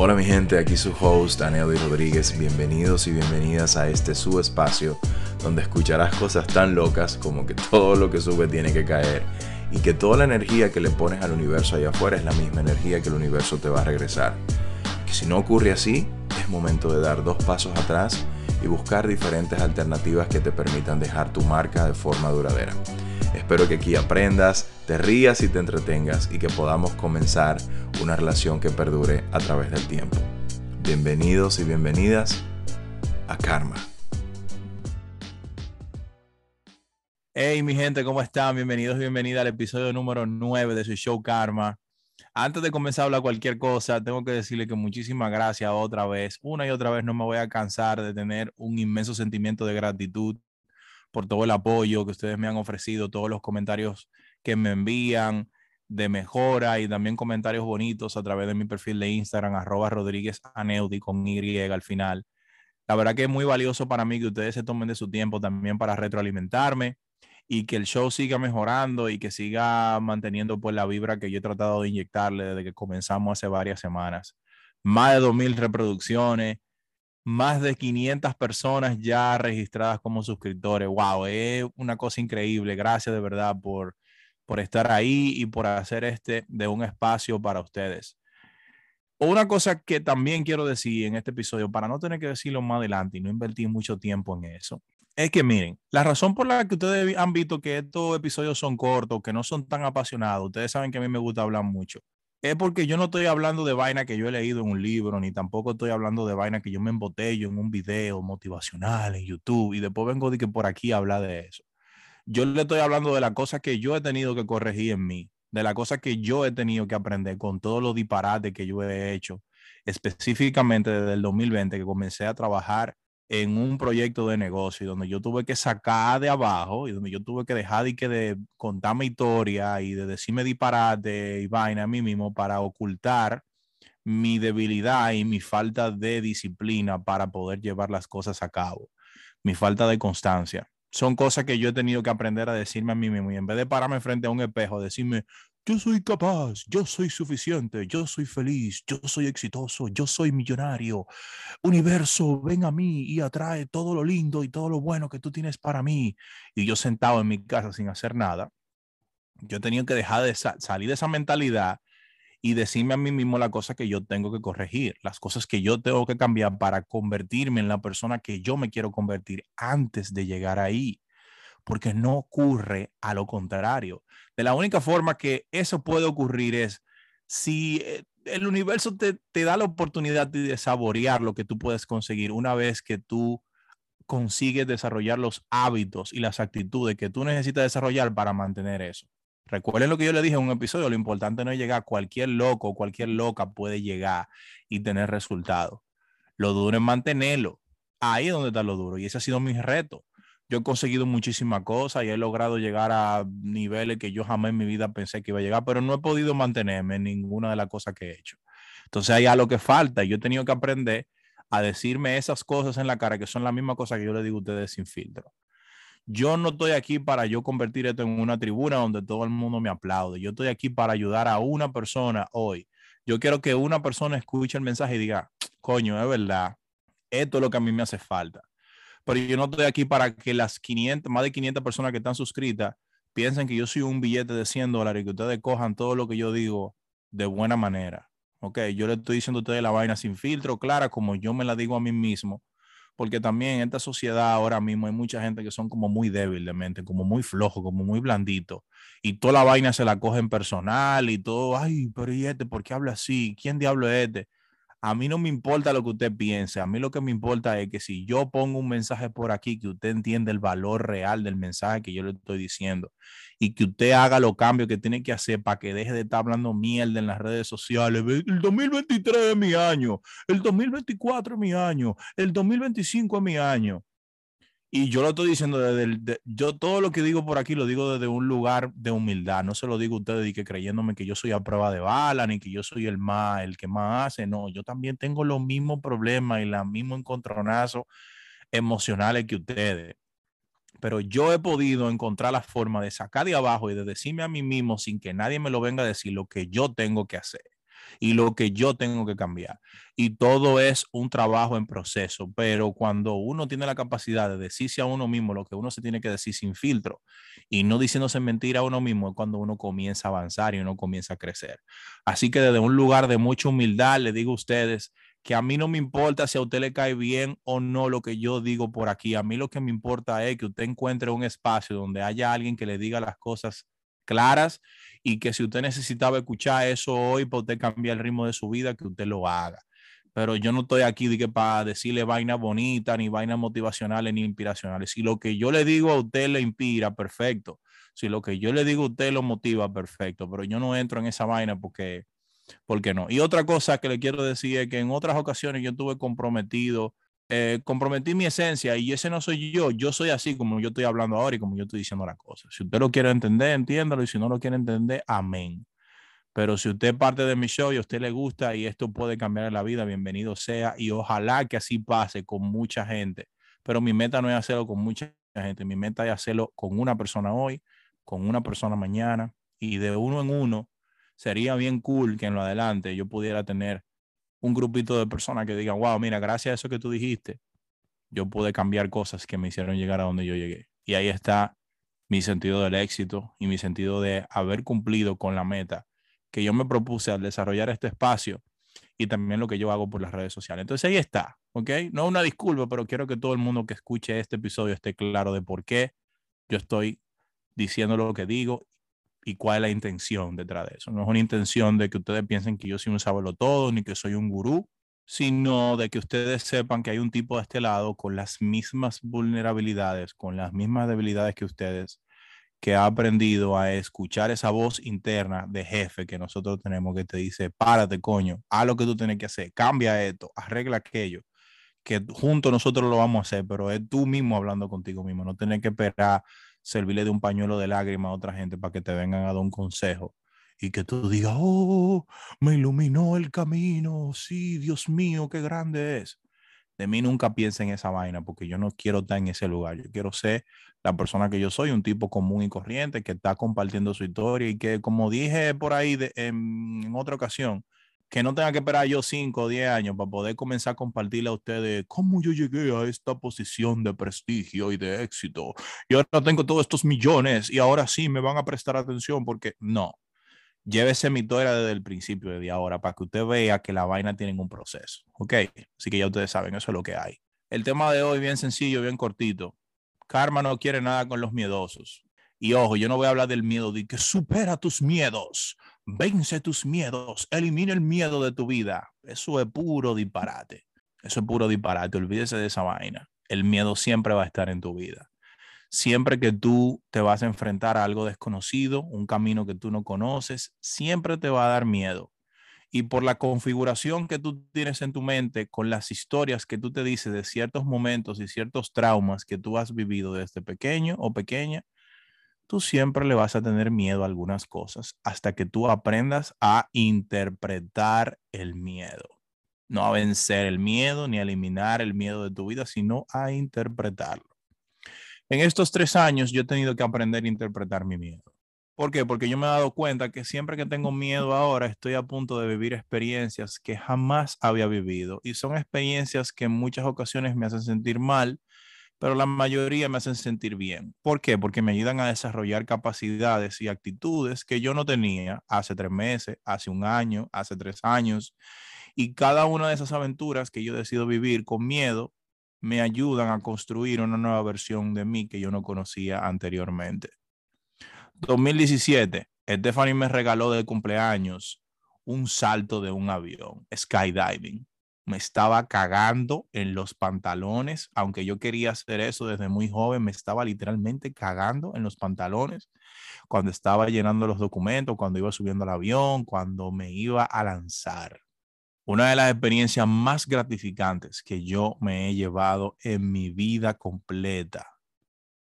Hola mi gente, aquí su host Daniel Rodríguez. Bienvenidos y bienvenidas a este su espacio donde escucharás cosas tan locas como que todo lo que sube tiene que caer y que toda la energía que le pones al universo allá afuera es la misma energía que el universo te va a regresar. Que si no ocurre así, es momento de dar dos pasos atrás y buscar diferentes alternativas que te permitan dejar tu marca de forma duradera. Espero que aquí aprendas, te rías y te entretengas y que podamos comenzar una relación que perdure a través del tiempo. Bienvenidos y bienvenidas a Karma. Hey mi gente, ¿cómo están? Bienvenidos y bienvenidas al episodio número 9 de su show Karma. Antes de comenzar a hablar cualquier cosa, tengo que decirle que muchísimas gracias otra vez. Una y otra vez no me voy a cansar de tener un inmenso sentimiento de gratitud por todo el apoyo que ustedes me han ofrecido, todos los comentarios que me envían de mejora y también comentarios bonitos a través de mi perfil de Instagram, arroba Rodríguez Aneudi con Y al final. La verdad que es muy valioso para mí que ustedes se tomen de su tiempo también para retroalimentarme y que el show siga mejorando y que siga manteniendo pues la vibra que yo he tratado de inyectarle desde que comenzamos hace varias semanas. Más de 2.000 reproducciones, más de 500 personas ya registradas como suscriptores. Wow, es una cosa increíble. Gracias de verdad por, por estar ahí y por hacer este de un espacio para ustedes. Una cosa que también quiero decir en este episodio, para no tener que decirlo más adelante y no invertir mucho tiempo en eso, es que miren, la razón por la que ustedes han visto que estos episodios son cortos, que no son tan apasionados, ustedes saben que a mí me gusta hablar mucho es porque yo no estoy hablando de vaina que yo he leído en un libro, ni tampoco estoy hablando de vaina que yo me embotello en un video motivacional en YouTube y después vengo de que por aquí habla de eso. Yo le estoy hablando de la cosa que yo he tenido que corregir en mí, de la cosa que yo he tenido que aprender con todos los disparates que yo he hecho, específicamente desde el 2020 que comencé a trabajar en un proyecto de negocio donde yo tuve que sacar de abajo y donde yo tuve que dejar de, que de contar mi historia y de decirme disparate y vaina a mí mismo para ocultar mi debilidad y mi falta de disciplina para poder llevar las cosas a cabo, mi falta de constancia. Son cosas que yo he tenido que aprender a decirme a mí mismo y en vez de pararme frente a un espejo, decirme, yo soy capaz, yo soy suficiente, yo soy feliz, yo soy exitoso, yo soy millonario. Universo, ven a mí y atrae todo lo lindo y todo lo bueno que tú tienes para mí. Y yo sentado en mi casa sin hacer nada, yo tenía que dejar de salir de esa mentalidad y decirme a mí mismo la cosa que yo tengo que corregir, las cosas que yo tengo que cambiar para convertirme en la persona que yo me quiero convertir antes de llegar ahí porque no ocurre a lo contrario. De la única forma que eso puede ocurrir es si eh, el universo te, te da la oportunidad de saborear lo que tú puedes conseguir una vez que tú consigues desarrollar los hábitos y las actitudes que tú necesitas desarrollar para mantener eso. Recuerden lo que yo le dije en un episodio, lo importante no es llegar, cualquier loco, cualquier loca puede llegar y tener resultados. Lo duro es mantenerlo. Ahí es donde está lo duro y ese ha sido mi reto yo he conseguido muchísimas cosas y he logrado llegar a niveles que yo jamás en mi vida pensé que iba a llegar, pero no he podido mantenerme en ninguna de las cosas que he hecho. Entonces hay algo que falta y yo he tenido que aprender a decirme esas cosas en la cara que son la misma cosa que yo le digo a ustedes sin filtro. Yo no estoy aquí para yo convertir esto en una tribuna donde todo el mundo me aplaude. Yo estoy aquí para ayudar a una persona hoy. Yo quiero que una persona escuche el mensaje y diga, coño, es verdad, esto es lo que a mí me hace falta pero yo no estoy aquí para que las 500, más de 500 personas que están suscritas piensen que yo soy un billete de 100 dólares y que ustedes cojan todo lo que yo digo de buena manera. Ok, yo le estoy diciendo a ustedes la vaina sin filtro, clara, como yo me la digo a mí mismo, porque también en esta sociedad ahora mismo hay mucha gente que son como muy débil de mente, como muy flojo, como muy blandito, y toda la vaina se la cogen personal y todo, ay, pero ¿y este por qué habla así? ¿Quién diablo es este? A mí no me importa lo que usted piense, a mí lo que me importa es que si yo pongo un mensaje por aquí, que usted entienda el valor real del mensaje que yo le estoy diciendo y que usted haga los cambios que tiene que hacer para que deje de estar hablando mierda en las redes sociales. El 2023 es mi año, el 2024 es mi año, el 2025 es mi año. Y yo lo estoy diciendo desde el, yo todo lo que digo por aquí lo digo desde un lugar de humildad. No se lo digo a ustedes y que creyéndome que yo soy a prueba de bala, ni que yo soy el más, el que más hace. No, yo también tengo los mismos problemas y los mismos encontronazos emocionales que ustedes. Pero yo he podido encontrar la forma de sacar de abajo y de decirme a mí mismo sin que nadie me lo venga a decir lo que yo tengo que hacer. Y lo que yo tengo que cambiar. Y todo es un trabajo en proceso, pero cuando uno tiene la capacidad de decirse a uno mismo lo que uno se tiene que decir sin filtro y no diciéndose mentira a uno mismo, es cuando uno comienza a avanzar y uno comienza a crecer. Así que desde un lugar de mucha humildad le digo a ustedes que a mí no me importa si a usted le cae bien o no lo que yo digo por aquí. A mí lo que me importa es que usted encuentre un espacio donde haya alguien que le diga las cosas claras y que si usted necesitaba escuchar eso hoy para usted cambiar el ritmo de su vida, que usted lo haga. Pero yo no estoy aquí de para decirle vainas bonitas, ni vainas motivacionales, ni inspiracionales. Si lo que yo le digo a usted le inspira, perfecto. Si lo que yo le digo a usted lo motiva, perfecto. Pero yo no entro en esa vaina porque, porque no. Y otra cosa que le quiero decir es que en otras ocasiones yo estuve comprometido eh, comprometí mi esencia y ese no soy yo, yo soy así como yo estoy hablando ahora y como yo estoy diciendo las cosas. Si usted lo quiere entender, entiéndalo y si no lo quiere entender, amén. Pero si usted parte de mi show y a usted le gusta y esto puede cambiar la vida, bienvenido sea y ojalá que así pase con mucha gente. Pero mi meta no es hacerlo con mucha gente, mi meta es hacerlo con una persona hoy, con una persona mañana y de uno en uno. Sería bien cool que en lo adelante yo pudiera tener un grupito de personas que digan, wow, mira, gracias a eso que tú dijiste, yo pude cambiar cosas que me hicieron llegar a donde yo llegué. Y ahí está mi sentido del éxito y mi sentido de haber cumplido con la meta que yo me propuse al desarrollar este espacio y también lo que yo hago por las redes sociales. Entonces ahí está, ¿ok? No una disculpa, pero quiero que todo el mundo que escuche este episodio esté claro de por qué yo estoy diciendo lo que digo y cuál es la intención detrás de eso. No es una intención de que ustedes piensen que yo soy un sabelo todo ni que soy un gurú, sino de que ustedes sepan que hay un tipo de este lado con las mismas vulnerabilidades, con las mismas debilidades que ustedes, que ha aprendido a escuchar esa voz interna de jefe que nosotros tenemos que te dice, párate coño, haz lo que tú tienes que hacer, cambia esto, arregla aquello, que juntos nosotros lo vamos a hacer, pero es tú mismo hablando contigo mismo, no tienes que esperar servirle de un pañuelo de lágrimas a otra gente para que te vengan a dar un consejo y que tú digas, oh, me iluminó el camino, sí, Dios mío, qué grande es. De mí nunca piensa en esa vaina porque yo no quiero estar en ese lugar. Yo quiero ser la persona que yo soy, un tipo común y corriente que está compartiendo su historia y que, como dije por ahí en, en otra ocasión, que no tenga que esperar yo 5 o 10 años para poder comenzar a compartirle a ustedes cómo yo llegué a esta posición de prestigio y de éxito. Y ahora tengo todos estos millones y ahora sí me van a prestar atención porque no. Llévese mi historia desde el principio, desde ahora, para que usted vea que la vaina tiene un proceso. ¿Ok? Así que ya ustedes saben, eso es lo que hay. El tema de hoy, bien sencillo, bien cortito. Karma no quiere nada con los miedosos. Y ojo, yo no voy a hablar del miedo, de que supera tus miedos. Vence tus miedos, elimina el miedo de tu vida. Eso es puro disparate. Eso es puro disparate. Olvídese de esa vaina. El miedo siempre va a estar en tu vida. Siempre que tú te vas a enfrentar a algo desconocido, un camino que tú no conoces, siempre te va a dar miedo. Y por la configuración que tú tienes en tu mente, con las historias que tú te dices de ciertos momentos y ciertos traumas que tú has vivido desde pequeño o pequeña, tú siempre le vas a tener miedo a algunas cosas hasta que tú aprendas a interpretar el miedo. No a vencer el miedo ni a eliminar el miedo de tu vida, sino a interpretarlo. En estos tres años yo he tenido que aprender a interpretar mi miedo. ¿Por qué? Porque yo me he dado cuenta que siempre que tengo miedo ahora estoy a punto de vivir experiencias que jamás había vivido y son experiencias que en muchas ocasiones me hacen sentir mal pero la mayoría me hacen sentir bien. ¿Por qué? Porque me ayudan a desarrollar capacidades y actitudes que yo no tenía hace tres meses, hace un año, hace tres años. Y cada una de esas aventuras que yo decido vivir con miedo me ayudan a construir una nueva versión de mí que yo no conocía anteriormente. 2017, Stephanie me regaló de cumpleaños un salto de un avión, skydiving me estaba cagando en los pantalones, aunque yo quería hacer eso desde muy joven, me estaba literalmente cagando en los pantalones cuando estaba llenando los documentos, cuando iba subiendo al avión, cuando me iba a lanzar. Una de las experiencias más gratificantes que yo me he llevado en mi vida completa.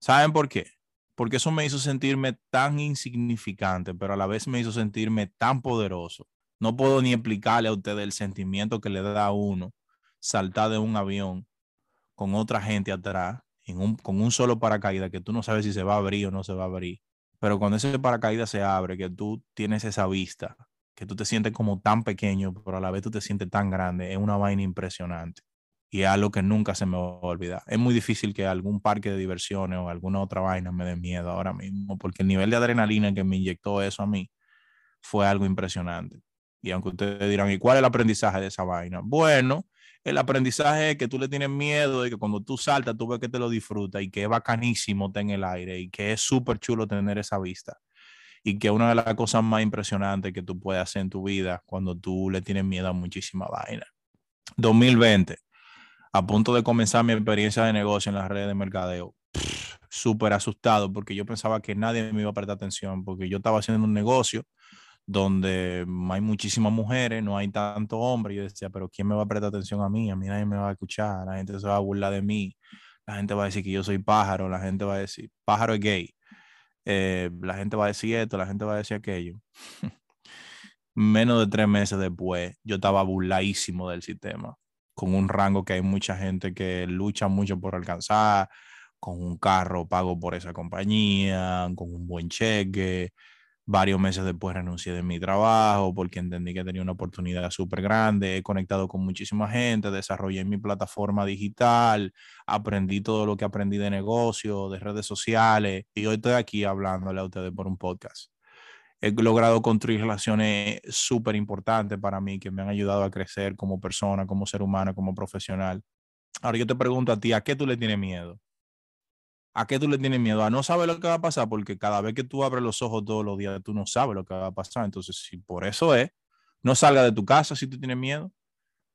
¿Saben por qué? Porque eso me hizo sentirme tan insignificante, pero a la vez me hizo sentirme tan poderoso no puedo ni explicarle a ustedes el sentimiento que le da a uno saltar de un avión con otra gente atrás, con un solo paracaídas que tú no sabes si se va a abrir o no se va a abrir. Pero cuando ese paracaídas se abre, que tú tienes esa vista que tú te sientes como tan pequeño, pero a la vez tú te sientes tan grande, es una vaina impresionante. Y es algo que nunca se me va a olvidar. Es muy difícil que algún parque de diversiones o alguna otra vaina me dé miedo ahora mismo, porque el nivel de adrenalina que me inyectó eso a mí fue algo impresionante. Y aunque ustedes dirán, ¿y cuál es el aprendizaje de esa vaina? Bueno, el aprendizaje es que tú le tienes miedo y que cuando tú saltas, tú ves que te lo disfrutas y que es bacanísimo estar el aire y que es súper chulo tener esa vista. Y que una de las cosas más impresionantes que tú puedes hacer en tu vida cuando tú le tienes miedo a muchísima vaina. 2020, a punto de comenzar mi experiencia de negocio en las redes de mercadeo. Súper asustado porque yo pensaba que nadie me iba a prestar atención porque yo estaba haciendo un negocio donde hay muchísimas mujeres, no hay tanto hombre. Yo decía, pero ¿quién me va a prestar atención a mí? A mí nadie me va a escuchar, la gente se va a burlar de mí, la gente va a decir que yo soy pájaro, la gente va a decir, pájaro es gay, eh, la gente va a decir esto, la gente va a decir aquello. Menos de tres meses después, yo estaba burladísimo del sistema, con un rango que hay mucha gente que lucha mucho por alcanzar, con un carro pago por esa compañía, con un buen cheque, Varios meses después renuncié de mi trabajo porque entendí que tenía una oportunidad súper grande. He conectado con muchísima gente, desarrollé mi plataforma digital, aprendí todo lo que aprendí de negocio, de redes sociales y hoy estoy aquí hablándole a ustedes por un podcast. He logrado construir relaciones súper importantes para mí que me han ayudado a crecer como persona, como ser humano, como profesional. Ahora yo te pregunto a ti, ¿a qué tú le tienes miedo? ¿A qué tú le tienes miedo? A no saber lo que va a pasar, porque cada vez que tú abres los ojos todos los días, tú no sabes lo que va a pasar. Entonces, si por eso es, no salga de tu casa si tú tienes miedo,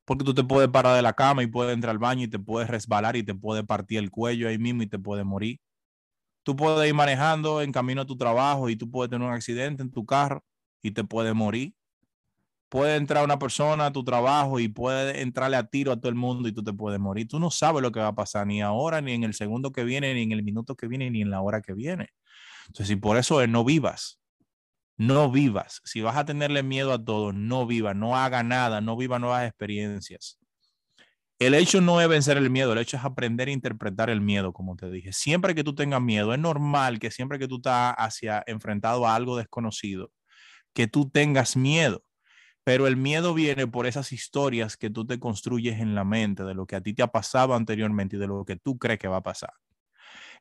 porque tú te puedes parar de la cama y puedes entrar al baño y te puedes resbalar y te puede partir el cuello ahí mismo y te puede morir. Tú puedes ir manejando en camino a tu trabajo y tú puedes tener un accidente en tu carro y te puede morir puede entrar una persona a tu trabajo y puede entrarle a tiro a todo el mundo y tú te puedes morir. Tú no sabes lo que va a pasar ni ahora, ni en el segundo que viene, ni en el minuto que viene, ni en la hora que viene. Entonces, si por eso es, no vivas. No vivas. Si vas a tenerle miedo a todo, no vivas, no haga nada, no viva nuevas experiencias. El hecho no es vencer el miedo, el hecho es aprender a interpretar el miedo, como te dije. Siempre que tú tengas miedo, es normal que siempre que tú estás hacia enfrentado a algo desconocido, que tú tengas miedo pero el miedo viene por esas historias que tú te construyes en la mente de lo que a ti te ha pasado anteriormente y de lo que tú crees que va a pasar.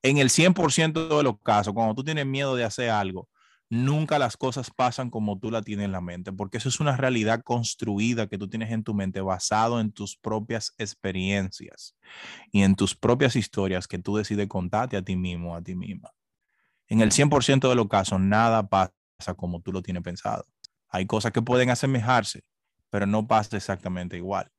En el 100% de los casos, cuando tú tienes miedo de hacer algo, nunca las cosas pasan como tú la tienes en la mente, porque eso es una realidad construida que tú tienes en tu mente basado en tus propias experiencias y en tus propias historias que tú decides contarte a ti mismo, a ti misma. En el 100% de los casos, nada pasa como tú lo tienes pensado. Hay cosas que pueden asemejarse, pero no pasa exactamente igual.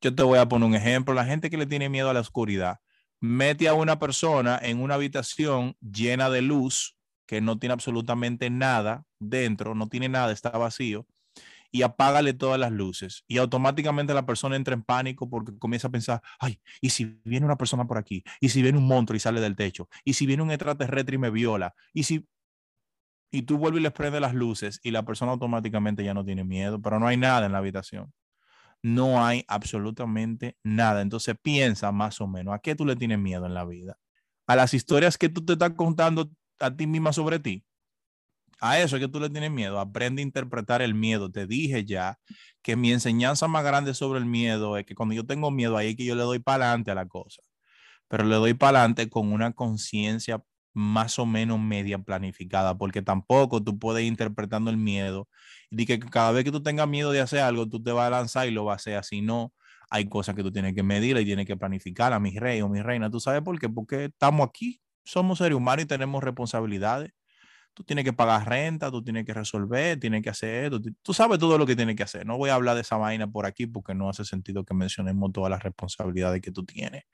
Yo te voy a poner un ejemplo. La gente que le tiene miedo a la oscuridad, mete a una persona en una habitación llena de luz que no tiene absolutamente nada dentro, no tiene nada, está vacío, y apágale todas las luces. Y automáticamente la persona entra en pánico porque comienza a pensar, ay, ¿y si viene una persona por aquí? ¿Y si viene un monstruo y sale del techo? ¿Y si viene un extraterrestre y me viola? ¿Y si y tú vuelves y les prendes las luces y la persona automáticamente ya no tiene miedo, pero no hay nada en la habitación. No hay absolutamente nada. Entonces piensa más o menos, ¿a qué tú le tienes miedo en la vida? A las historias que tú te estás contando a ti misma sobre ti. A eso es que tú le tienes miedo. Aprende a interpretar el miedo. Te dije ya que mi enseñanza más grande sobre el miedo es que cuando yo tengo miedo, ahí es que yo le doy para adelante a la cosa. Pero le doy para adelante con una conciencia más o menos media planificada, porque tampoco tú puedes ir interpretando el miedo y que cada vez que tú tengas miedo de hacer algo, tú te vas a lanzar y lo vas a hacer así. No, hay cosas que tú tienes que medir y tienes que planificar a mi rey o mi reina. ¿Tú sabes por qué? Porque estamos aquí, somos seres humanos y tenemos responsabilidades tú tienes que pagar renta, tú tienes que resolver, tienes que hacer esto, tú sabes todo lo que tienes que hacer. No voy a hablar de esa vaina por aquí porque no hace sentido que mencionemos todas las responsabilidades que tú tienes.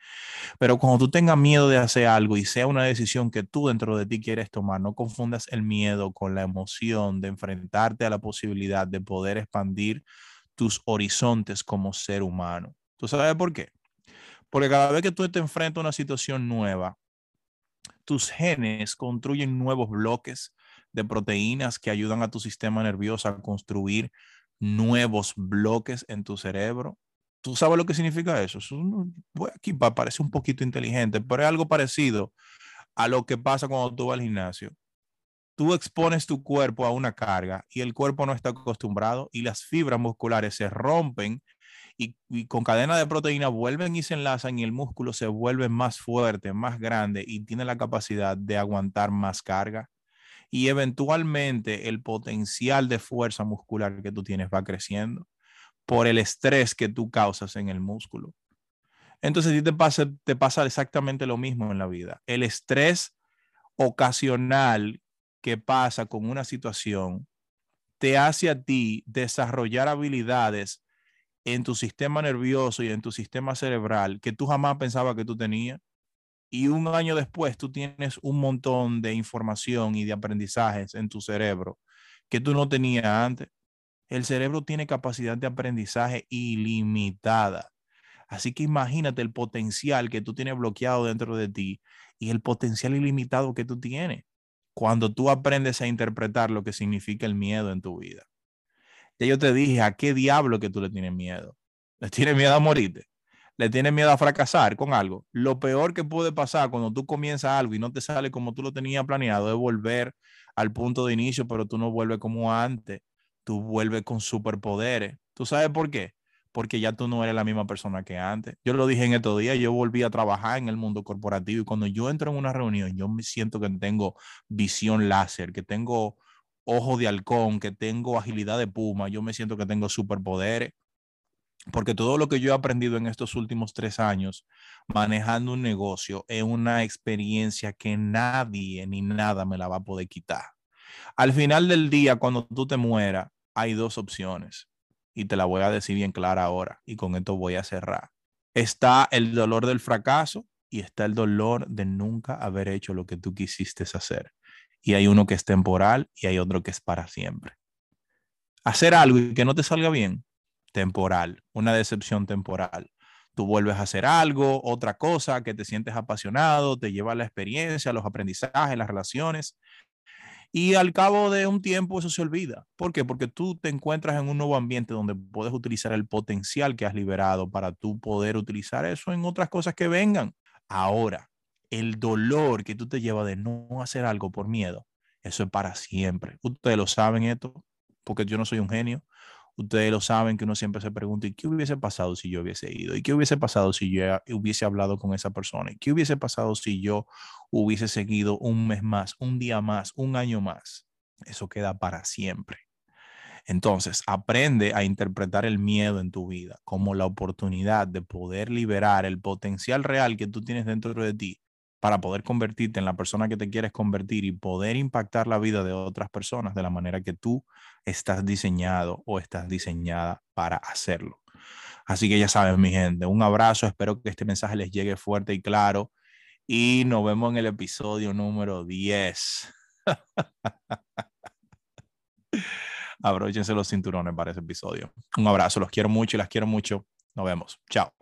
Pero cuando tú tengas miedo de hacer algo y sea una decisión que tú dentro de ti quieres tomar, no confundas el miedo con la emoción de enfrentarte a la posibilidad de poder expandir tus horizontes como ser humano. ¿Tú sabes por qué? Porque cada vez que tú te enfrentas a una situación nueva, tus genes construyen nuevos bloques de proteínas que ayudan a tu sistema nervioso a construir nuevos bloques en tu cerebro. ¿Tú sabes lo que significa eso? aquí para parecer un poquito inteligente, pero es algo parecido a lo que pasa cuando tú vas al gimnasio. tú expones tu cuerpo a una carga y el cuerpo no está acostumbrado y las fibras musculares se rompen y, con cadena de proteína vuelven y se enlazan y el músculo se vuelve más fuerte, más grande y tiene la capacidad de aguantar más carga. Y eventualmente el potencial de fuerza muscular que tú tienes va creciendo por el estrés que tú causas en el músculo. Entonces, ti te pasa, te pasa exactamente lo mismo en la vida. El estrés ocasional que pasa con una situación te hace a ti desarrollar habilidades en tu sistema nervioso y en tu sistema cerebral que tú jamás pensabas que tú tenías. Y un año después tú tienes un montón de información y de aprendizajes en tu cerebro que tú no tenías antes. El cerebro tiene capacidad de aprendizaje ilimitada. Así que imagínate el potencial que tú tienes bloqueado dentro de ti y el potencial ilimitado que tú tienes cuando tú aprendes a interpretar lo que significa el miedo en tu vida. Ya yo te dije, ¿a qué diablo que tú le tienes miedo? ¿Le tienes miedo a morirte? ¿Le tienes miedo a fracasar con algo? Lo peor que puede pasar cuando tú comienzas algo y no te sale como tú lo tenías planeado es volver al punto de inicio, pero tú no vuelves como antes. Tú vuelves con superpoderes. ¿Tú sabes por qué? Porque ya tú no eres la misma persona que antes. Yo lo dije en estos días, yo volví a trabajar en el mundo corporativo y cuando yo entro en una reunión, yo me siento que tengo visión láser, que tengo ojo de halcón, que tengo agilidad de puma, yo me siento que tengo superpoderes, porque todo lo que yo he aprendido en estos últimos tres años manejando un negocio es una experiencia que nadie ni nada me la va a poder quitar. Al final del día, cuando tú te mueras, hay dos opciones y te la voy a decir bien clara ahora y con esto voy a cerrar. Está el dolor del fracaso y está el dolor de nunca haber hecho lo que tú quisiste hacer y hay uno que es temporal y hay otro que es para siempre. Hacer algo y que no te salga bien, temporal, una decepción temporal. Tú vuelves a hacer algo, otra cosa que te sientes apasionado, te lleva la experiencia, los aprendizajes, las relaciones. Y al cabo de un tiempo eso se olvida. ¿Por qué? Porque tú te encuentras en un nuevo ambiente donde puedes utilizar el potencial que has liberado para tú poder utilizar eso en otras cosas que vengan. Ahora, el dolor que tú te llevas de no hacer algo por miedo, eso es para siempre. Ustedes lo saben esto, porque yo no soy un genio. Ustedes lo saben que uno siempre se pregunta, ¿y qué hubiese pasado si yo hubiese ido? ¿Y qué hubiese pasado si yo hubiese hablado con esa persona? ¿Y qué hubiese pasado si yo hubiese seguido un mes más, un día más, un año más? Eso queda para siempre. Entonces, aprende a interpretar el miedo en tu vida como la oportunidad de poder liberar el potencial real que tú tienes dentro de ti para poder convertirte en la persona que te quieres convertir y poder impactar la vida de otras personas de la manera que tú estás diseñado o estás diseñada para hacerlo. Así que ya sabes, mi gente, un abrazo, espero que este mensaje les llegue fuerte y claro y nos vemos en el episodio número 10. Abróchense los cinturones para ese episodio. Un abrazo, los quiero mucho y las quiero mucho. Nos vemos. Chao.